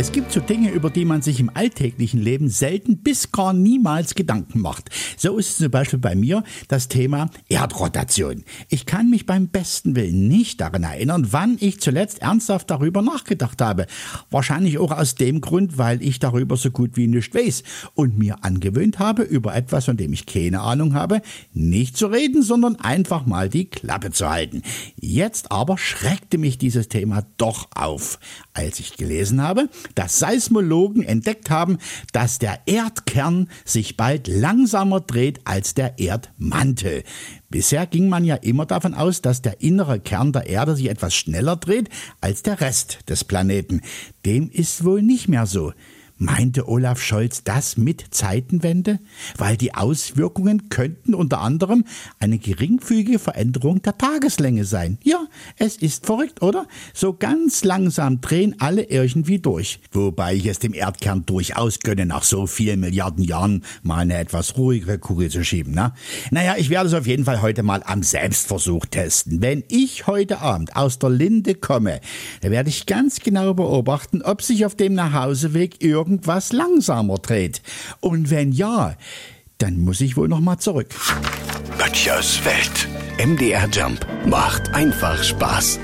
Es gibt so Dinge, über die man sich im alltäglichen Leben selten bis gar niemals Gedanken macht. So ist es zum Beispiel bei mir das Thema Erdrotation. Ich kann mich beim besten Willen nicht daran erinnern, wann ich zuletzt ernsthaft darüber nachgedacht habe. Wahrscheinlich auch aus dem Grund, weil ich darüber so gut wie nichts weiß und mir angewöhnt habe, über etwas, von dem ich keine Ahnung habe, nicht zu reden, sondern einfach mal die Klappe zu halten. Jetzt aber schreckte mich dieses Thema doch auf, als ich gelesen habe, dass Seismologen entdeckt haben, dass der Erdkern sich bald langsamer dreht als der Erdmantel. Bisher ging man ja immer davon aus, dass der innere Kern der Erde sich etwas schneller dreht als der Rest des Planeten. Dem ist wohl nicht mehr so. Meinte Olaf Scholz das mit Zeitenwende? Weil die Auswirkungen könnten unter anderem eine geringfügige Veränderung der Tageslänge sein. Ja, es ist verrückt, oder? So ganz langsam drehen alle irgendwie durch. Wobei ich es dem Erdkern durchaus gönne, nach so vielen Milliarden Jahren mal eine etwas ruhigere Kugel zu schieben, ne? Naja, ich werde es auf jeden Fall heute mal am Selbstversuch testen. Wenn ich heute Abend aus der Linde komme, dann werde ich ganz genau beobachten, ob sich auf dem Nachhauseweg irgend irgendwas langsamer dreht. Und wenn ja, dann muss ich wohl noch mal zurück. Böttchers Welt. MDR Jump macht einfach Spaß.